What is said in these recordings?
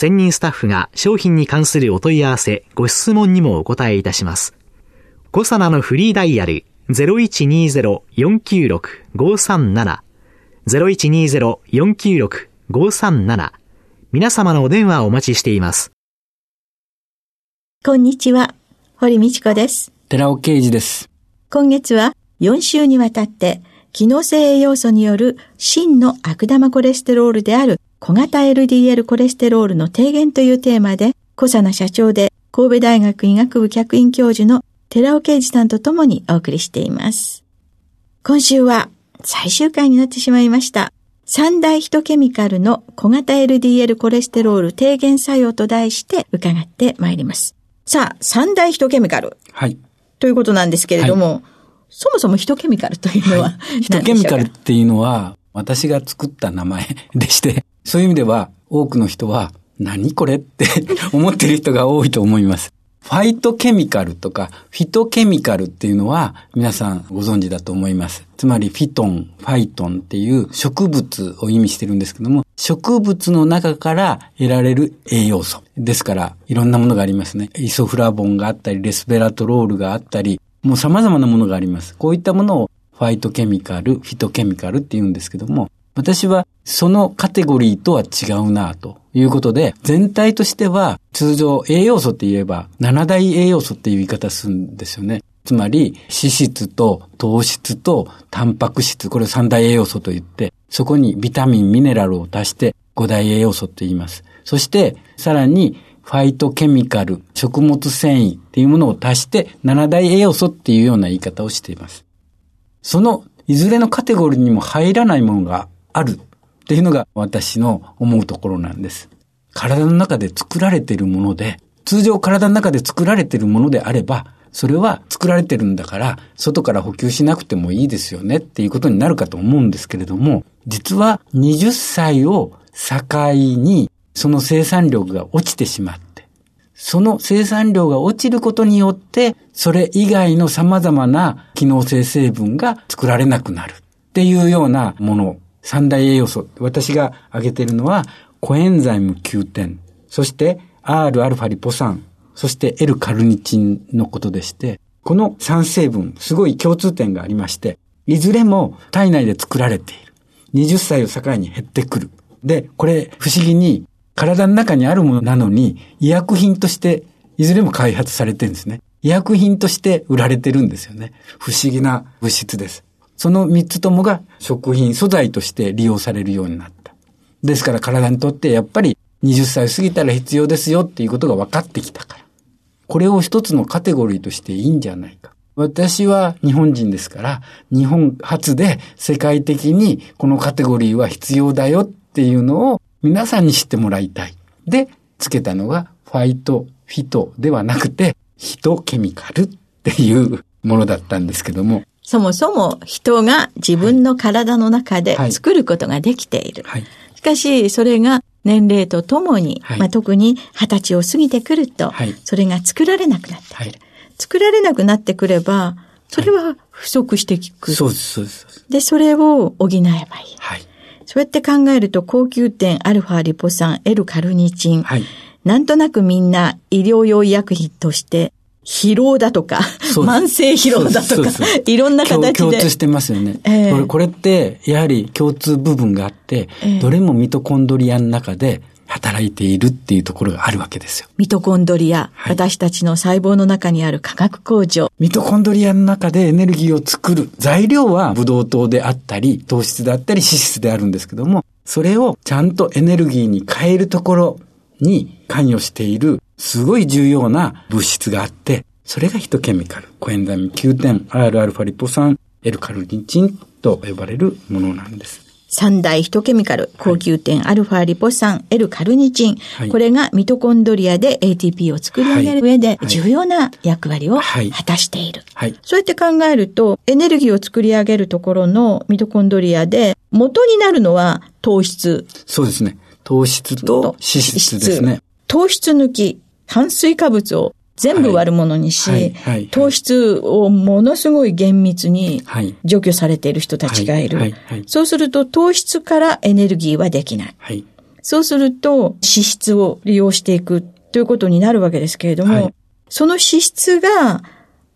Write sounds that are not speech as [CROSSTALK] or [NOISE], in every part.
専任スタッフが商品に関するお問い合わせ、ご質問にもお答えいたします。コサナのフリーダイヤル0120-496-537 0120-496-537皆様のお電話をお待ちしています。こんにちは、堀道子です。寺尾啓二です。今月は4週にわたって機能性栄養素による真の悪玉コレステロールである小型 LDL コレステロールの低減というテーマで、小佐奈社長で神戸大学医学部客員教授の寺尾啓二さんと共にお送りしています。今週は最終回になってしまいました。三大ヒトケミカルの小型 LDL コレステロール低減作用と題して伺ってまいります。さあ、三大ヒトケミカル。はい。ということなんですけれども、はい、そもそもヒトケミカルというのは、はい、ヒトケミカルっていうのは、私が作った名前でして、そういう意味では多くの人は何これって [LAUGHS] 思ってる人が多いと思います。ファイトケミカルとかフィトケミカルっていうのは皆さんご存知だと思います。つまりフィトン、ファイトンっていう植物を意味してるんですけども、植物の中から得られる栄養素。ですから、いろんなものがありますね。イソフラボンがあったり、レスベラトロールがあったり、もう様々なものがあります。こういったものをファイトケミカル、フィトケミカルって言うんですけども、私はそのカテゴリーとは違うなということで、全体としては通常栄養素って言えば7大栄養素っていう言い方するんですよね。つまり脂質と糖質とタンパク質、これ3大栄養素と言って、そこにビタミン、ミネラルを足して5大栄養素って言います。そしてさらにファイトケミカル、食物繊維っていうものを足して7大栄養素っていうような言い方をしています。そのいずれのカテゴリーにも入らないものがあるっていうのが私の思うところなんです。体の中で作られているもので、通常体の中で作られているものであれば、それは作られてるんだから、外から補給しなくてもいいですよねっていうことになるかと思うんですけれども、実は20歳を境にその生産量が落ちてしまって、その生産量が落ちることによって、それ以外の様々な機能性成分が作られなくなるっていうようなもの三大栄養素。私が挙げているのは、コエンザイム9点、そして Rα リポ酸、そして L カルニチンのことでして、この3成分、すごい共通点がありまして、いずれも体内で作られている。20歳を境に減ってくる。で、これ不思議に体の中にあるものなのに医薬品としていずれも開発されてるんですね。医薬品として売られてるんですよね。不思議な物質です。その三つともが食品素材として利用されるようになった。ですから体にとってやっぱり20歳過ぎたら必要ですよっていうことが分かってきたから。これを一つのカテゴリーとしていいんじゃないか。私は日本人ですから、日本初で世界的にこのカテゴリーは必要だよっていうのを皆さんに知ってもらいたい。で、つけたのがファイト、フィトではなくて、ヒトケミカルっていうものだったんですけども、そもそも人が自分の体の中で作ることができている。はいはい、しかし、それが年齢とともに、はい、まあ、特に二十歳を過ぎてくると、それが作られなくなってくる。作られなくなってくれば、それは不足してくる。そうです、そうです。で、それを補えばいい。はい。そうやって考えると、高級点アルファリポ酸、L カルニチン、はい、なんとなくみんな医療用医薬品として疲労だとか、慢性疲労だとか、いろんな形で。共通してますよね。えー、これこれって、やはり共通部分があって、えー、どれもミトコンドリアの中で働いているっていうところがあるわけですよ。ミトコンドリア、はい私たちの細胞の中にある化学工場。ミトコンドリアの中でエネルギーを作る材料はブドウ糖であったり、糖質であったり、脂質であるんですけども、それをちゃんとエネルギーに変えるところに関与しているすごい重要な物質があって、それがヒトケミカル。コエンザイム Q10、Rα リポ酸、L カルニチンと呼ばれるものなんです。三大ヒトケミカル、高級点、アルファリポ酸、L カルニチン、はいこれがミトコンドリアで ATP を作り上げる上ではい重要な役割をはい果たしている。はい。そうやって考えると、エネルギーを作り上げるところのミトコンドリアで、元になるのは糖質そうですね。糖質と脂質ですね。糖質抜き、炭水化物を全部悪者にし、はいはいはい糖質をものすごい厳密にはい。除去されている人たちがいる。そうすると糖質からエネルギーはできない。はい。そうすると脂質を利用していくということになるわけですけれども、はいその脂質が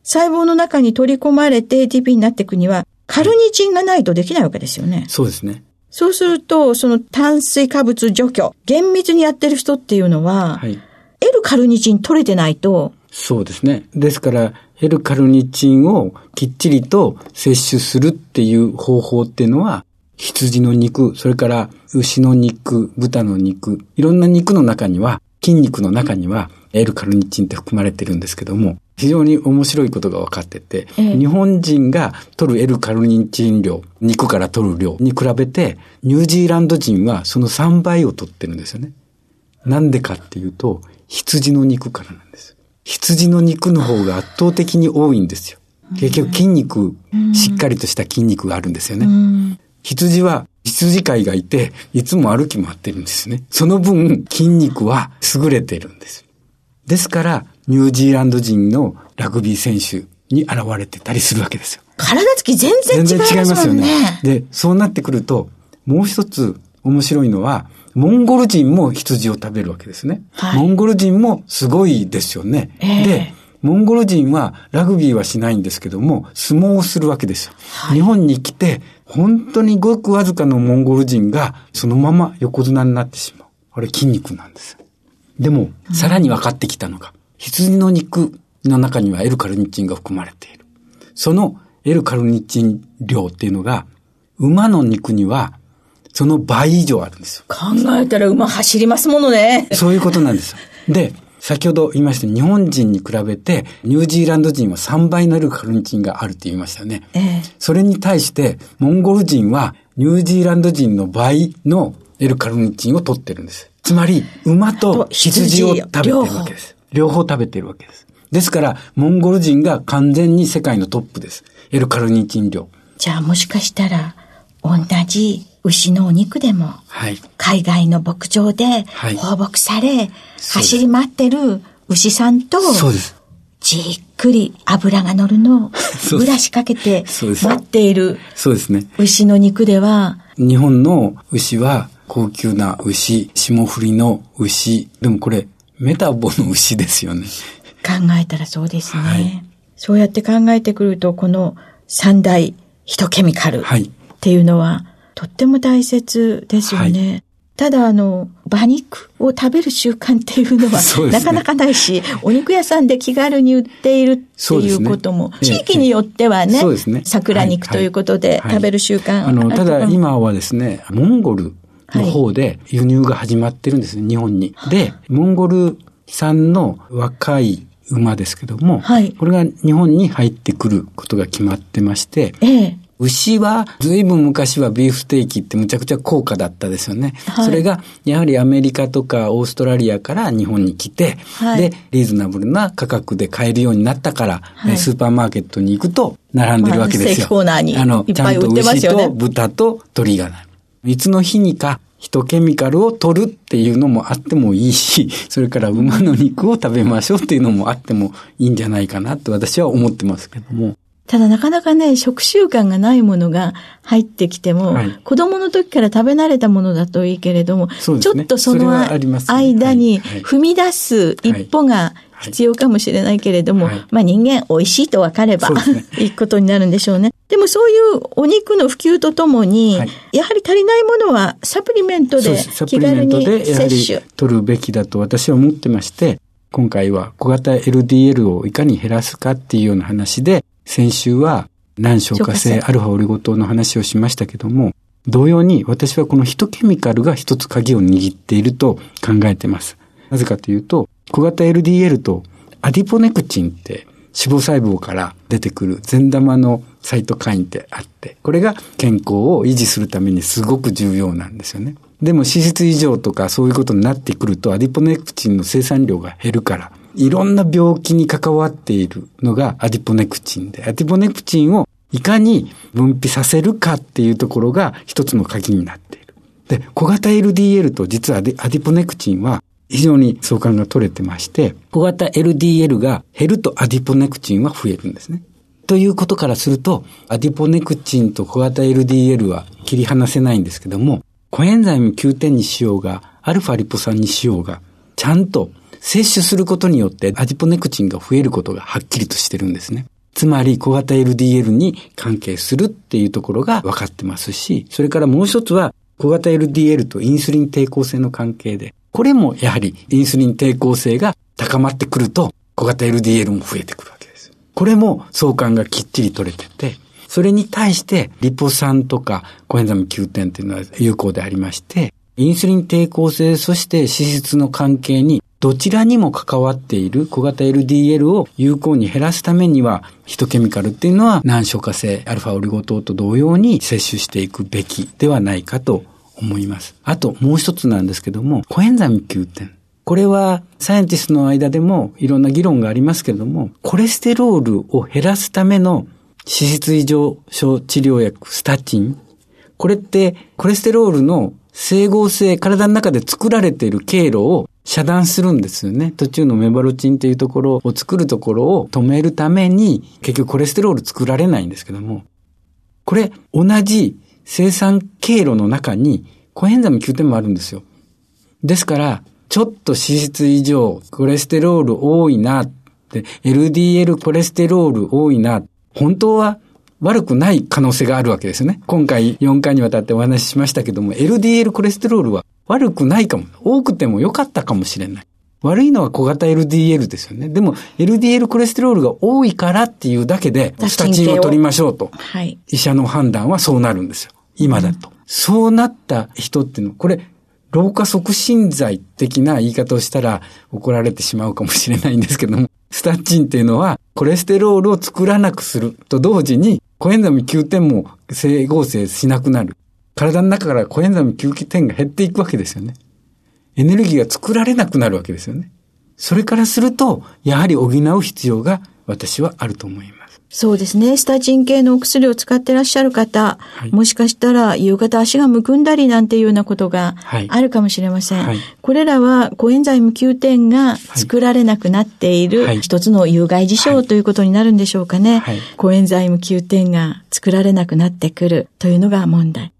細胞の中に取り込まれて ATP になっていくには、カルニチンがないとできないわけですよね。そうですね。そうすると、その炭水化物除去、厳密にやってる人っていうのは、はい。L カルニチン取れてないと、そうですね。ですから、L カルニチンをきっちりと摂取するっていう方法っていうのは、羊の肉、それから牛の肉、豚の肉、いろんな肉の中には、筋肉の中には L カルニチンって含まれてるんですけども、非常に面白いことが分かってて、ええ日本人が取る L カルニチン量、肉から取る量に比べて、ニュージーランド人はその3倍を取ってるんですよね。なんでかっていうと、羊の肉からなんです。羊の肉の方が圧倒的に多いんですよ。結局筋肉、しっかりとした筋肉があるんですよね。羊は羊飼いがいて、いつも歩き回ってるんですね。その分、筋肉は優れてるんです。ですから、ニュージーランド人のラグビー選手に現れてたりするわけですよ。体つき全然違いますもんね。で、そうなってくると、もう一つ面白いのは、モンゴル人も羊を食べるわけですね。はいモンゴル人もすごいですよね。ええで、モンゴル人はラグビーはしないんですけども、相撲をするわけですよ。はい日本に来て、本当にごくわずかのモンゴル人がそのまま横綱になってしまう。あれ筋肉なんです。でも、さらに分かってきたのが、羊の肉の中には L カルニチンが含まれている。その L カルニチン量っていうのが、馬の肉にはその倍以上あるんですよ。考えたら馬走りますものね。そういうことなんですよ。で、先ほど言いました日本人に比べてニュージーランド人は3倍の L カルニチンがあるって言いましたよね。ええそれに対してモンゴル人はニュージーランド人の倍の L カルニチンを取ってるんです。つまり馬と羊を食べてるわけです。両方食べてるわけです。ですから、モンゴル人が完全に世界のトップです。L カルニチン量。じゃあもしかしたら、同じ牛のお肉でも、はい。海外の牧場ではい放牧され、す走り回ってる牛さんと、そうです。じっくり脂が乗るのを [LAUGHS] ブラシかけてそうです待っているそうですね。牛の肉では、日本の牛は高級な牛、霜降りの牛。でもこれ、メタボの牛ですよね。考えたらそうですね。はいそうやって考えてくると、この三大ヒトケミカルっはい。ていうのは、とっても大切ですよね。ただ、あの、馬肉を食べる習慣っていうのは、[LAUGHS] なかなかないし、お肉屋さんで気軽に売っているっていうことも、ええ地域によってはね、そうですね。桜肉ということではい食べる習慣あの、ただるとかも今はですね、モンゴルの方で輸入が始まってるんですね、日本に。で、モンゴル産の若い馬ですけども、はい。これが日本に入ってくることが決まってまして、ええ。牛は、ずいぶん昔はビーフステーキってむちゃくちゃ高価だったですよね。はいそれが、やはりアメリカとかオーストラリアから日本に来て、はいで、リーズナブルな価格で買えるようになったから、はいえスーパーマーケットに行くと並んでるわけですよ。まあコーナーにあの、ちゃんと牛と豚と鶏がない。いつの日にか、ヒトケミカルを取るっていうのもあってもいいし、[LAUGHS] それから馬の肉を食べましょうっていうのもあってもいいんじゃないかなと私は思ってますけども。ただなかなかね、食習慣がないものが入ってきても、はい、子供の時から食べ慣れたものだといいけれども、ね、ちょっとその間に踏み出す一歩が必要かもしれないけれども、はい、まあ人間美味しいと分かれば、ね、[LAUGHS] いいことになるんでしょうね。でもそういうお肉の普及とともに、はい、やはり足りないものはサプリメントで気軽に摂取。取るべきだと私は思ってまして、今回は小型 LDL をいかに減らすかっていうような話で、先週は難消化性アルファオリゴ糖の話をしましたけども、同様に私はこのヒトケミカルが一つ鍵を握っていると考えています。なぜかというと、小型 LDL とアディポネクチンって脂肪細胞から出てくる善玉のサイトカインってあって、これが健康を維持するためにすごく重要なんですよね。でも脂質異常とかそういうことになってくるとアディポネクチンの生産量が減るから、いろんな病気に関わっているのがアディポネクチンで、アディポネクチンをいかに分泌させるかっていうところが一つの鍵になっている。で、小型 LDL と実はアディポネクチンは非常に相関が取れてまして、小型 LDL が減るとアディポネクチンは増えるんですね。ということからすると、アディポネクチンと小型 LDL は切り離せないんですけども、コエンザイム9点にしようが、アルファリポ酸にしようが、ちゃんと摂取することによってアディポネクチンが増えることがはっきりとしてるんですね。つまり小型 LDL に関係するっていうところが分かってますし、それからもう一つは小型 LDL とインスリン抵抗性の関係で、これもやはりインスリン抵抗性が高まってくると小型 LDL も増えてくるわけです。これも相関がきっちり取れてて、それに対してリポ酸とかコエンザム9点っていうのは有効でありまして、インスリン抵抗性、そして脂質の関係にどちらにも関わっている小型 LDL を有効に減らすためには、ヒトケミカルっていうのは難消化性アルファオリゴ糖と同様に摂取していくべきではないかと思います。あともう一つなんですけども、コエンザミ9点。これはサイエンティストの間でもいろんな議論がありますけれども、コレステロールを減らすための脂質異常症治療薬、スタチン。これってコレステロールの整合性、体の中で作られている経路を遮断するんですよね。途中のメバロチンというところを作るところを止めるために、結局コレステロール作られないんですけども、これ、同じ生産経路の中に、コエンザム9点もあるんですよ。ですから、ちょっと脂質異常、コレステロール多いなって、LDL コレステロール多いな、本当は悪くない可能性があるわけですよね。今回4回にわたってお話ししましたけども、LDL コレステロールは悪くないかも。多くても良かったかもしれない。悪いのは小型 LDL ですよね。でも LDL コレステロールが多いからっていうだけで、スタチンを取りましょうと。はい。医者の判断はそうなるんですよ。今だと。うん、そうなった人っていうのは、これ、老化促進剤的な言い方をしたら怒られてしまうかもしれないんですけども、スタチンっていうのはコレステロールを作らなくすると同時にコエンザム9点も整合性しなくなる。体の中からコエンザム9点が減っていくわけですよね。エネルギーが作られなくなるわけですよね。それからすると、やはり補う必要が私はあると思います。そうですね。スタチン系のお薬を使ってらっしゃる方、はい、もしかしたら夕方足がむくんだりなんていうようなことがあるかもしれません。はい、これらはコエンザイム9点が作られなくなっている一つの有害事象ということになるんでしょうかね。コエンザイム9点が作られなくなってくるというのが問題。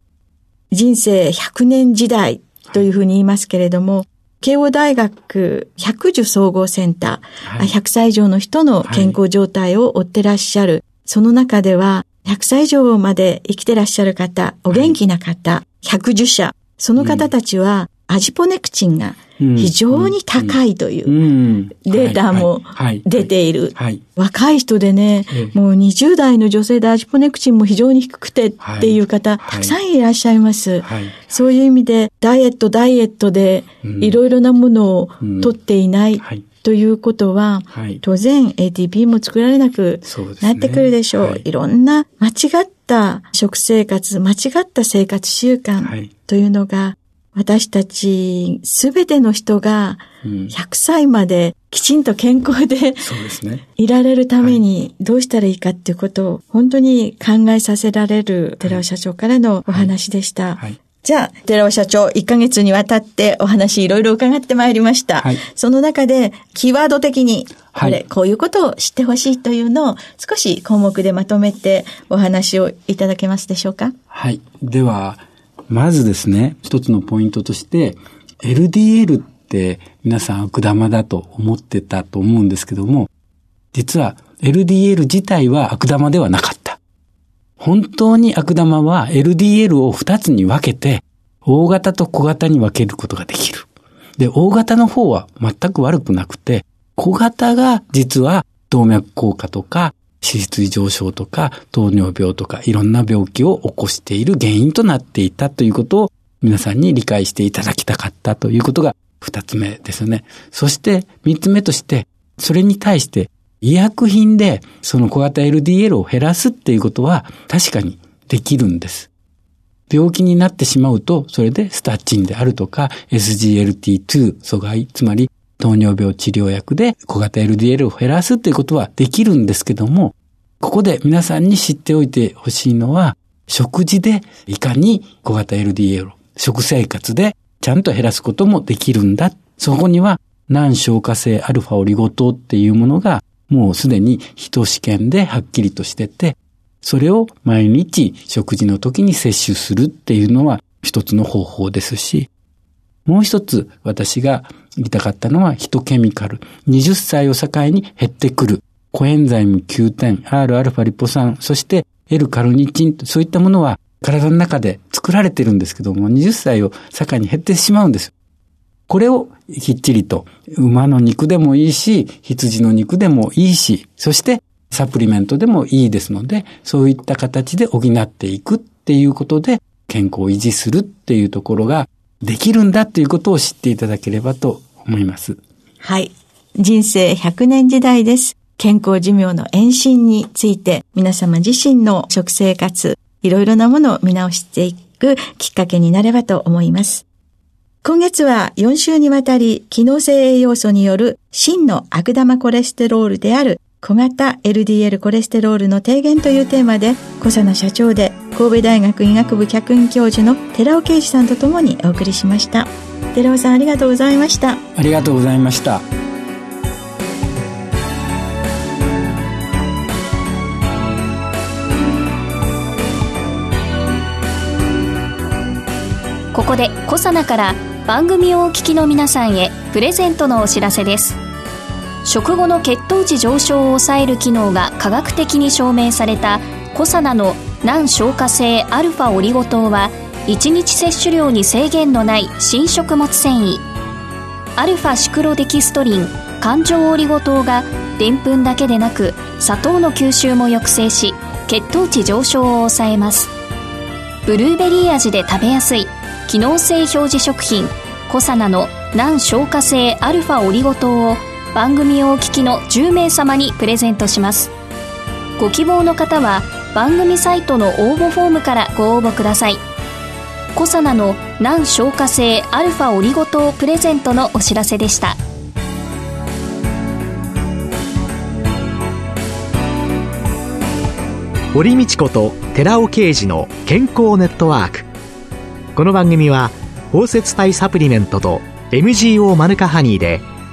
人生100年時代というふうに言いますけれども、慶応大学百樹総合センター、はい、100歳以上の人の健康状態を追ってらっしゃる。はい、その中では、100歳以上まで生きてらっしゃる方、お元気な方、はい、110社、その方たちは、アジポネクチンが非常に高いというデータも出ている。若い人でね、もう20代の女性でアジポネクチンも非常に低くてっていう方、たくさんいらっしゃいます。そういう意味で、ダイエット、ダイエットでいろいろなものを取っていない。ということは、当然 ATP も作られなくなってくるでしょう。い。ろんな間違った食生活、間違った生活習慣というのが私たちすべての人が100歳まできちんと健康で、いられるためにどうしたらいいかっていうことを本当に考えさせられる寺尾社長からのお話でした。じゃあ、寺尾社長、1ヶ月にわたってお話いろいろ伺ってまいりました。はい、その中で、キーワード的に、これ、はい、こういうことを知ってほしいというのを少し項目でまとめてお話をいただけますでしょうか？はい。では、まずですね、一つのポイントとして、LDL って皆さん悪玉だと思ってたと思うんですけども、実は LDL 自体は悪玉ではなかった。本当に悪玉は LDL を2つに分けて、大型と小型に分けることができる。で、大型の方は全く悪くなくて、小型が実は動脈硬化とか脂質異常症とか糖尿病とかいろんな病気を起こしている原因となっていたということを皆さんに理解していただきたかったということが二つ目ですね。そして三つ目として、それに対して医薬品でその小型 LDL を減らすっていうことは確かにできるんです。病気になってしまうと、それでスタッチンであるとか SGLT2 阻害、つまり糖尿病治療薬で小型 LDL を減らすっていうことはできるんですけども、ここで皆さんに知っておいてほしいのは、食事でいかに小型 LDL、食生活でちゃんと減らすこともできるんだ。そこには難消化性アルファオリゴ糖っていうものがもうすでに人試験ではっきりとしてて、それを毎日食事の時に摂取するっていうのは一つの方法ですし、もう一つ私が言いたかったのはヒトケミカル。20歳を境に減ってくる。コエンザイム9点、Rα リポ酸、そして L カルニチン、そういったものは体の中で作られてるんですけども、20歳を境に減ってしまうんです。これをきっちりと馬の肉でもいいし、羊の肉でもいいし、そしてサプリメントでもいいですので、そういった形で補っていくっていうことで健康を維持するっていうところができるんだということを知っていただければと思います。はい。人生100年時代です。健康寿命の延伸について皆様自身の食生活、いろいろなものを見直していくきっかけになればと思います。今月は4週にわたり機能性栄養素による真の悪玉コレステロールである小型 LDL コレステロールの低減というテーマで小佐奈社長で神戸大学医学部客員教授の寺尾啓二さんとともにお送りしました。寺尾さんありがとうございました。ありがとうございました。ここでコサナから番組をお聞きの皆さんへプレゼントのお知らせです食後の血糖値上昇を抑える機能が科学的に証明されたコサナの難消化性アルファオリゴ糖は1日摂取量に制限のない新食物繊維。アルファシクロデキストリン環状オリゴ糖がでんぷんだけでなく砂糖の吸収も抑制し血糖値上昇を抑えます。ブルーベリー味で食べやすい機能性表示食品コサナの難消化性アルファオリゴ糖を番組をお聞きの10名様にプレゼントします。ご希望の方は番組サイトの応募フォームからご応募ください。コサナの難消化性アルファオリゴ糖プレゼントのお知らせでした。堀道子と寺尾啓二の健康ネットワーク。この番組は包摂体サプリメントと MGO マヌカハニーで